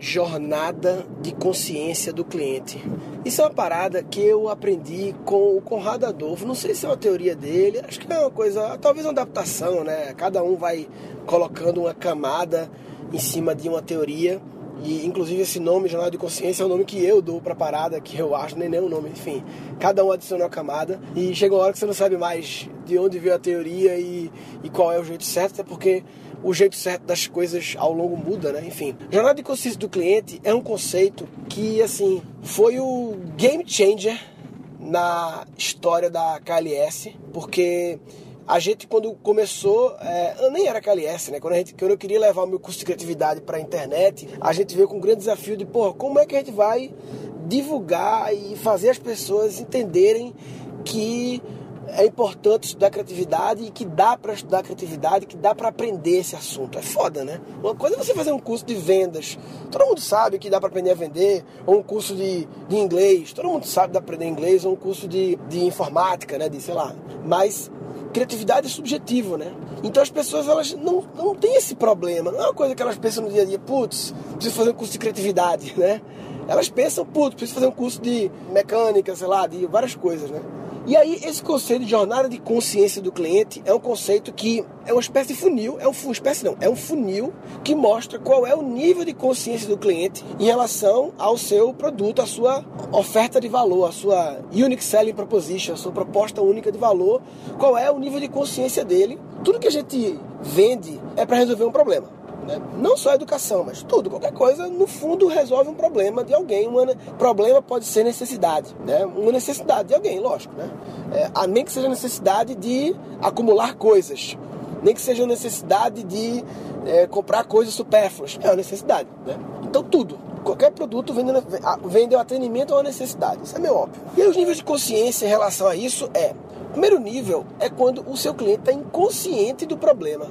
jornada de consciência do cliente. Isso é uma parada que eu aprendi com o Conrado Adolfo. Não sei se é uma teoria dele, acho que é uma coisa, talvez uma adaptação, né? Cada um vai colocando uma camada em cima de uma teoria. E inclusive esse nome, Jornada de Consciência, é o nome que eu dou pra parada, que eu acho, nem nem o nome, enfim. Cada um adiciona uma camada e chega uma hora que você não sabe mais de onde veio a teoria e, e qual é o jeito certo, até porque o jeito certo das coisas ao longo muda, né? Enfim, jornada de consciência do cliente é um conceito que, assim, foi o game changer na história da KLS, porque a gente quando começou, é, eu nem era KLS, né? Quando, a gente, quando eu queria levar o meu curso de criatividade para a internet, a gente veio com um grande desafio de, pô, como é que a gente vai divulgar e fazer as pessoas entenderem que é importante estudar criatividade e que dá para estudar criatividade, que dá para aprender esse assunto. É foda, né? Uma coisa é você fazer um curso de vendas. Todo mundo sabe que dá para aprender a vender, ou um curso de, de inglês. Todo mundo sabe que dá aprender inglês, ou um curso de, de informática, né? De sei lá. Mas criatividade é subjetivo, né? Então as pessoas elas não, não têm esse problema. Não é uma coisa que elas pensam no dia a dia, putz, preciso fazer um curso de criatividade, né? Elas pensam, putz, preciso fazer um curso de mecânica, sei lá, de várias coisas, né? E aí, esse conceito de jornada de consciência do cliente é um conceito que é uma espécie de funil, é um uma espécie não, é um funil que mostra qual é o nível de consciência do cliente em relação ao seu produto, a sua oferta de valor, a sua unique selling proposition, a sua proposta única de valor, qual é o nível de consciência dele. Tudo que a gente vende é para resolver um problema. Né? Não só a educação, mas tudo, qualquer coisa, no fundo resolve um problema de alguém. Um problema pode ser necessidade, né? Uma necessidade de alguém, lógico, né? É, a nem que seja necessidade de acumular coisas, nem que seja necessidade de é, comprar coisas supérfluas, é uma necessidade, né? Então tudo, qualquer produto vende, vende o atendimento a uma necessidade, isso é meio óbvio. E aí, os níveis de consciência em relação a isso é, primeiro nível é quando o seu cliente está inconsciente do problema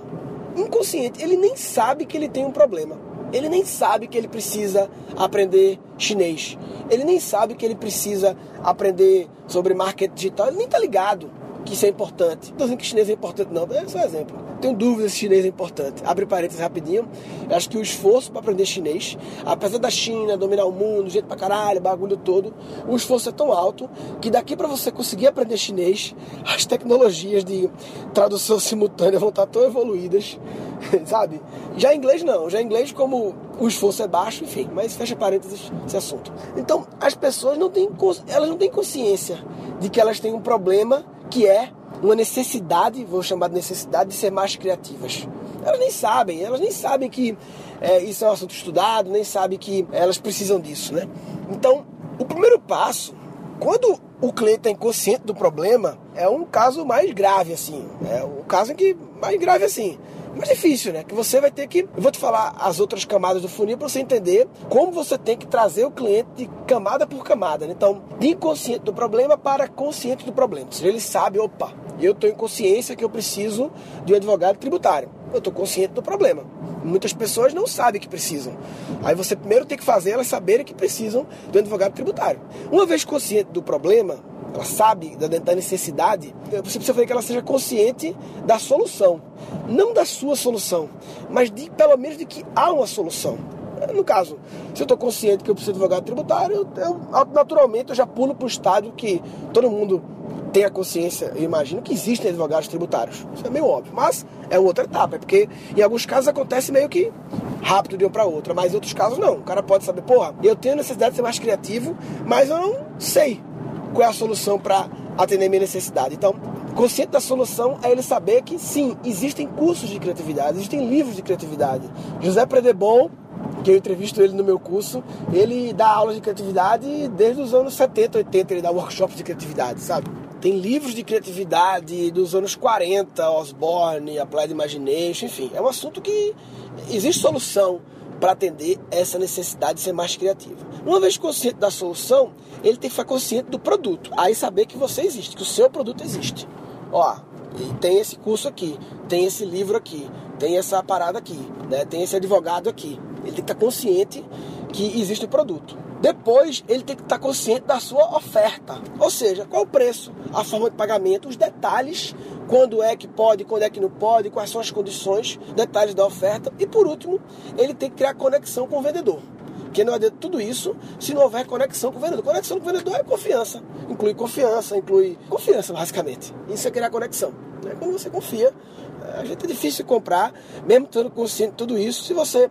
inconsciente. Ele nem sabe que ele tem um problema. Ele nem sabe que ele precisa aprender chinês. Ele nem sabe que ele precisa aprender sobre marketing digital. Ele nem tá ligado que isso é importante. Não tô dizendo que chinês é importante, não. É só um exemplo. Tenho dúvidas se chinês é importante. Abre parênteses rapidinho. Eu acho que o esforço para aprender chinês, apesar da China dominar o mundo, jeito pra caralho, bagulho todo, o esforço é tão alto que daqui para você conseguir aprender chinês, as tecnologias de tradução simultânea vão estar tão evoluídas, sabe? Já em inglês não. Já em inglês, como o esforço é baixo, enfim, mas fecha parênteses esse assunto. Então, as pessoas não têm, elas não têm consciência de que elas têm um problema que é uma necessidade, vou chamar de necessidade, de ser mais criativas. Elas nem sabem, elas nem sabem que é, isso é um assunto estudado, nem sabem que elas precisam disso, né? Então, o primeiro passo, quando o cliente está inconsciente do problema, é um caso mais grave, assim. É o caso em que mais grave assim mais difícil, né? Que você vai ter que. Eu vou te falar as outras camadas do funil para você entender como você tem que trazer o cliente camada por camada. Né? Então, de inconsciente do problema para consciente do problema. Ou seja, ele sabe, opa, eu estou em consciência que eu preciso de um advogado tributário. Eu estou consciente do problema. Muitas pessoas não sabem que precisam. Aí você primeiro tem que fazer elas saberem que precisam de um advogado tributário. Uma vez consciente do problema, ela sabe da necessidade, você precisa fazer que ela seja consciente da solução. Não da sua solução, mas de pelo menos de que há uma solução. No caso, se eu estou consciente que eu preciso de advogado tributário, eu, eu, naturalmente eu já pulo para o estádio que todo mundo tem a consciência, eu imagino que existem advogados tributários. Isso é meio óbvio, mas é outra etapa, é porque em alguns casos acontece meio que rápido de um para outra, mas em outros casos não. O cara pode saber, porra, eu tenho necessidade de ser mais criativo, mas eu não sei qual é a solução para atender minha necessidade. Então, consciente da solução é ele saber que sim, existem cursos de criatividade, existem livros de criatividade. José Predebon, que eu entrevisto ele no meu curso, ele dá aulas de criatividade desde os anos 70, 80, ele dá workshops de criatividade, sabe? Tem livros de criatividade dos anos 40, Osborne, Applied Imagination, enfim, é um assunto que existe solução para atender essa necessidade de ser mais criativo. Uma vez consciente da solução, ele tem que ficar consciente do produto. Aí saber que você existe, que o seu produto existe. Ó, tem esse curso aqui, tem esse livro aqui, tem essa parada aqui, né? tem esse advogado aqui. Ele tem que estar consciente que existe o produto. Depois, ele tem que estar consciente da sua oferta. Ou seja, qual o preço, a forma de pagamento, os detalhes, quando é que pode, quando é que não pode, quais são as condições, detalhes da oferta. E por último, ele tem que criar conexão com o vendedor. Porque não adianta tudo isso se não houver conexão com o vendedor. Conexão com o vendedor é confiança. Inclui confiança, inclui confiança, basicamente. Isso é criar conexão. Né? Quando você confia, a gente é difícil comprar, mesmo estando consciente de tudo isso. Se você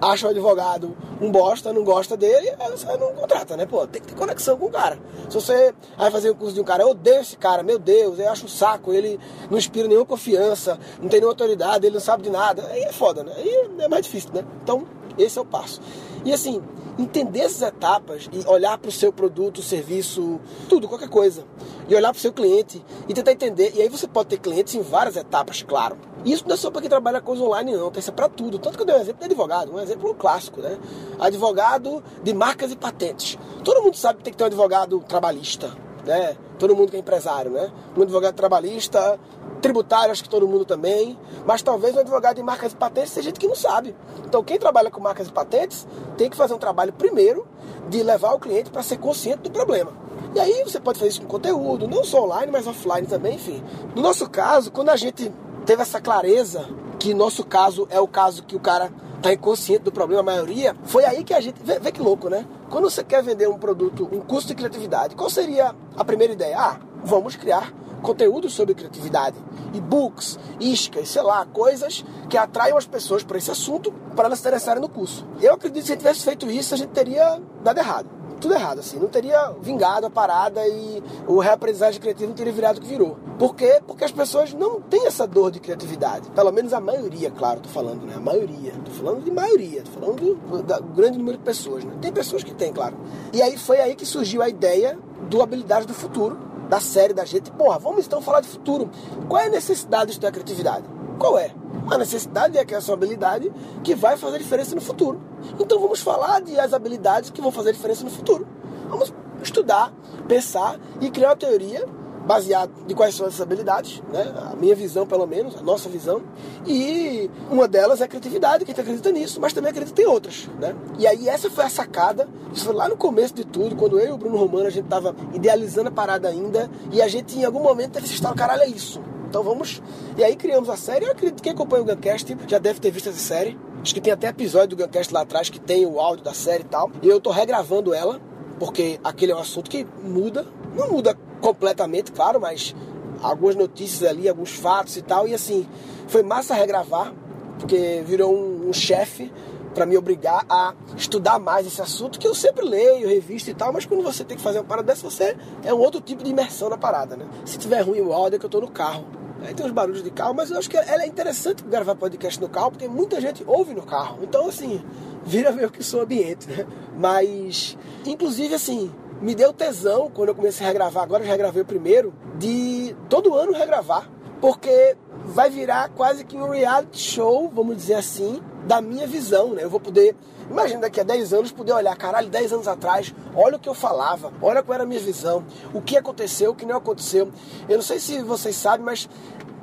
acha o advogado um bosta, não gosta dele, você não contrata, né? Pô, tem que ter conexão com o cara. Se você vai fazer um curso de um cara, eu odeio esse cara, meu Deus, eu acho um saco, ele não inspira nenhuma confiança, não tem nenhuma autoridade, ele não sabe de nada, aí é foda, né? Aí é mais difícil, né? Então, esse é o passo. E assim, entender essas etapas e olhar para o seu produto, serviço, tudo, qualquer coisa. E olhar para o seu cliente e tentar entender. E aí você pode ter clientes em várias etapas, claro. E isso não é só para quem trabalha coisa online, não. Tem isso é para tudo. Tanto que eu dei um exemplo de advogado, um exemplo clássico, né? Advogado de marcas e patentes. Todo mundo sabe que tem que ter um advogado trabalhista, né? Todo mundo que é empresário, né? Um advogado trabalhista, tributário, acho que todo mundo também, mas talvez um advogado de marcas e patentes seja gente que não sabe. Então, quem trabalha com marcas e patentes tem que fazer um trabalho primeiro de levar o cliente para ser consciente do problema. E aí você pode fazer isso com conteúdo, não só online, mas offline também, enfim. No nosso caso, quando a gente teve essa clareza, que nosso caso é o caso que o cara está inconsciente do problema, a maioria, foi aí que a gente. Vê, vê que louco, né? Quando você quer vender um produto, um custo de criatividade, qual seria a primeira ideia? Ah, vamos criar conteúdo sobre criatividade, e-books, iscas, sei lá, coisas que atraiam as pessoas para esse assunto para elas se interessarem no curso. Eu acredito que se a gente tivesse feito isso, a gente teria dado errado. Tudo errado, assim. Não teria vingado a parada e o reaprendizagem criativo não teria virado o que virou. Por quê? Porque as pessoas não têm essa dor de criatividade. Pelo menos a maioria, claro, tô falando, né? A maioria. Tô falando de maioria, tô falando do, do grande número de pessoas, né? Tem pessoas que têm, claro. E aí foi aí que surgiu a ideia do Habilidade do Futuro, da série da gente. Porra, vamos então falar de futuro. Qual é a necessidade de estudar criatividade? Qual é? A necessidade é que é a sua habilidade que vai fazer diferença no futuro. Então vamos falar de as habilidades que vão fazer diferença no futuro. Vamos estudar, pensar e criar uma teoria baseado de quais são essas habilidades, né? a minha visão pelo menos, a nossa visão, e uma delas é a criatividade, que a gente acredita nisso, mas também acredita em outras. Né? E aí essa foi a sacada, isso foi lá no começo de tudo, quando eu e o Bruno Romano a gente estava idealizando a parada ainda, e a gente em algum momento teve esse estalo, caralho, é isso. Então vamos. E aí criamos a série. Eu acredito que quem acompanha o Guncast já deve ter visto essa série. Acho que tem até episódio do Guncast lá atrás que tem o áudio da série e tal. E eu tô regravando ela, porque aquele é um assunto que muda. Não muda completamente, claro, mas algumas notícias ali, alguns fatos e tal. E assim, foi massa regravar, porque virou um, um chefe para me obrigar a estudar mais esse assunto que eu sempre leio, revisto e tal, mas quando você tem que fazer uma parada dessa, você é um outro tipo de imersão na parada, né? Se tiver ruim o áudio é que eu tô no carro. Aí tem uns barulhos de carro, mas eu acho que ela é interessante gravar podcast no carro, porque muita gente ouve no carro. Então, assim, vira meio que o seu ambiente, né? Mas, inclusive, assim, me deu tesão quando eu comecei a regravar, agora eu já regravei o primeiro, de todo ano regravar. Porque vai virar quase que um reality show, vamos dizer assim, da minha visão, né? Eu vou poder, imagina daqui a 10 anos, poder olhar, caralho, 10 anos atrás, olha o que eu falava, olha qual era a minha visão, o que aconteceu, o que não aconteceu. Eu não sei se vocês sabem, mas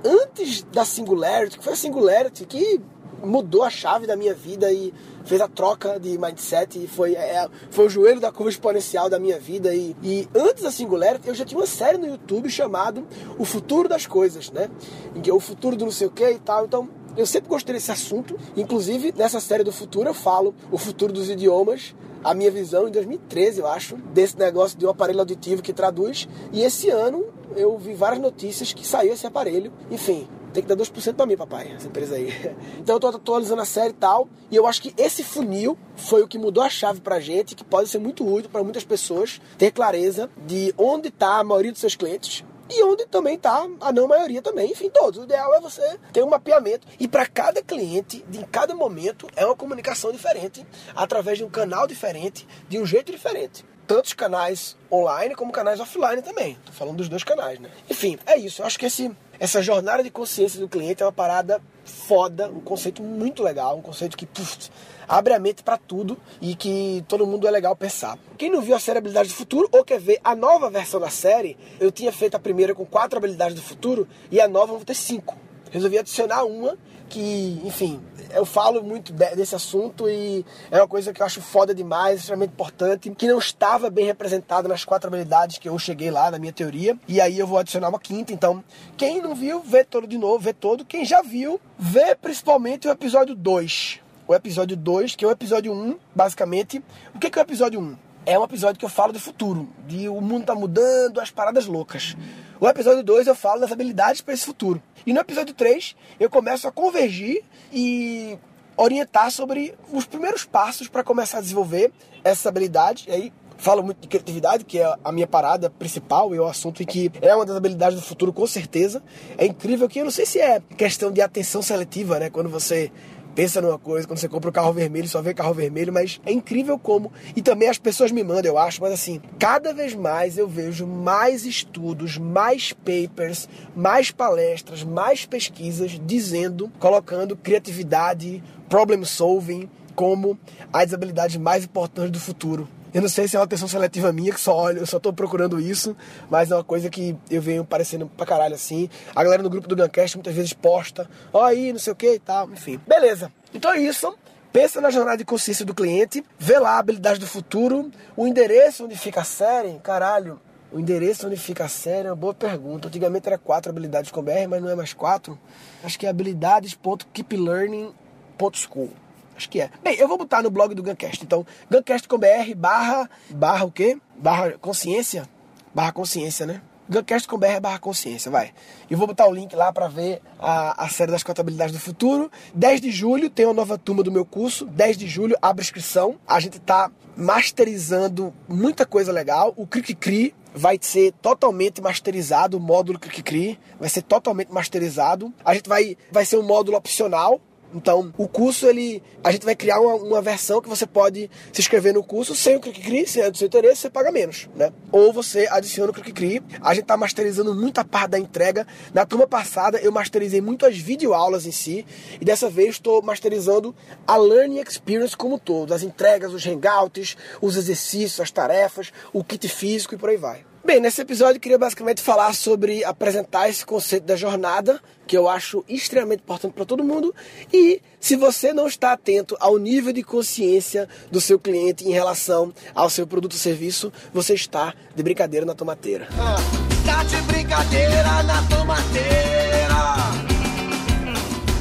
antes da Singularity, que foi a Singularity que mudou a chave da minha vida e fez a troca de mindset e foi, é, foi o joelho da curva exponencial da minha vida. E, e antes da Singularity, eu já tinha uma série no YouTube chamado O Futuro das Coisas, né? Em que é o futuro do não sei o que e tal. Então, eu sempre gostei desse assunto. Inclusive, nessa série do futuro, eu falo o futuro dos idiomas, a minha visão em 2013, eu acho, desse negócio de um aparelho auditivo que traduz. E esse ano eu vi várias notícias que saiu esse aparelho. Enfim, tem que dar 2% para mim, papai, essa empresa aí. Então eu tô atualizando a série e tal, e eu acho que esse funil foi o que mudou a chave pra gente, que pode ser muito útil para muitas pessoas ter clareza de onde está a maioria dos seus clientes, e onde também está a não maioria também, enfim, todos. O ideal é você ter um mapeamento e para cada cliente, em cada momento, é uma comunicação diferente, através de um canal diferente, de um jeito diferente. Tantos canais online como canais offline também. Tô falando dos dois canais, né? Enfim, é isso. Eu acho que esse, essa jornada de consciência do cliente é uma parada foda, um conceito muito legal, um conceito que puf, abre a mente para tudo e que todo mundo é legal pensar. Quem não viu a série Habilidades do Futuro ou quer ver a nova versão da série, eu tinha feito a primeira com quatro habilidades do futuro e a nova vou ter cinco. Resolvi adicionar uma que, enfim, eu falo muito desse assunto e é uma coisa que eu acho foda demais, extremamente importante, que não estava bem representada nas quatro habilidades que eu cheguei lá na minha teoria. E aí eu vou adicionar uma quinta. Então, quem não viu, vê todo de novo, vê todo. Quem já viu, vê principalmente o episódio 2 o episódio 2, que é o episódio 1, um, basicamente. O que é, que é o episódio 1? Um? É um episódio que eu falo do futuro, de o mundo tá mudando, as paradas loucas. O episódio 2 eu falo das habilidades para esse futuro. E no episódio 3 eu começo a convergir e orientar sobre os primeiros passos para começar a desenvolver essa habilidade. E aí falo muito de criatividade, que é a minha parada principal e é o assunto em que é uma das habilidades do futuro, com certeza. É incrível que eu não sei se é questão de atenção seletiva, né? Quando você pensa numa coisa, quando você compra o um carro vermelho, só vê carro vermelho, mas é incrível como. E também as pessoas me mandam, eu acho, mas assim, cada vez mais eu vejo mais estudos, mais papers, mais palestras, mais pesquisas dizendo, colocando criatividade, problem solving como as habilidades mais importantes do futuro. Eu não sei se é uma atenção seletiva minha, que só olho, eu só tô procurando isso, mas é uma coisa que eu venho parecendo pra caralho assim. A galera no grupo do Guncast muitas vezes posta, ó aí, não sei o que e tal, enfim. Beleza. Então é isso. Pensa na jornada de consciência do cliente, vê lá a habilidade do futuro, o endereço onde fica a série, caralho. O endereço onde fica a série é uma boa pergunta. Antigamente era quatro habilidades com BR, mas não é mais quatro. Acho que é habilidades.keeplearning.school. Acho que é. Bem, eu vou botar no blog do Guncast. Então, guncast.com.br barra, barra o quê? Barra consciência? Barra consciência, né? Guncast.com.br barra consciência, vai. E vou botar o link lá para ver a, a série das contabilidades do futuro. 10 de julho tem uma nova turma do meu curso. 10 de julho abre inscrição. A gente tá masterizando muita coisa legal. O Cri vai ser totalmente masterizado, o módulo Cri vai ser totalmente masterizado. A gente vai vai ser um módulo opcional, então, o curso, ele, a gente vai criar uma, uma versão que você pode se inscrever no curso sem o ClickCri, se é do seu interesse, você paga menos, né? Ou você adiciona o ClickCri. A gente está masterizando muita parte da entrega. Na turma passada, eu masterizei muito as videoaulas em si, e dessa vez estou masterizando a Learning Experience como um todo, as entregas, os hangouts, os exercícios, as tarefas, o kit físico e por aí vai. Bem, nesse episódio eu queria basicamente falar sobre apresentar esse conceito da jornada, que eu acho extremamente importante para todo mundo. E se você não está atento ao nível de consciência do seu cliente em relação ao seu produto ou serviço, você está de brincadeira na tomateira. Ah, tá de brincadeira na tomateira.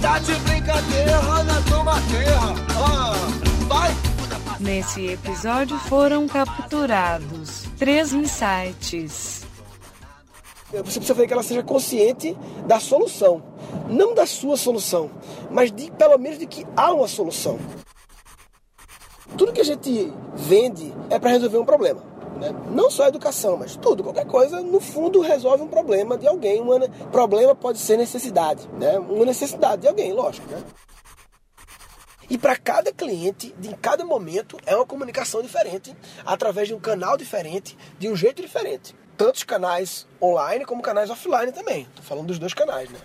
Tá de brincadeira na tomateira. Ah, vai. Nesse episódio foram capturados três insights. Você precisa fazer que ela seja consciente da solução, não da sua solução, mas de pelo menos de que há uma solução. Tudo que a gente vende é para resolver um problema. Né? Não só a educação, mas tudo, qualquer coisa, no fundo resolve um problema de alguém. Um problema pode ser necessidade, né? uma necessidade de alguém, lógico. Né? E para cada cliente, em cada momento, é uma comunicação diferente, através de um canal diferente, de um jeito diferente. Tantos canais online como canais offline também. Estou falando dos dois canais, né?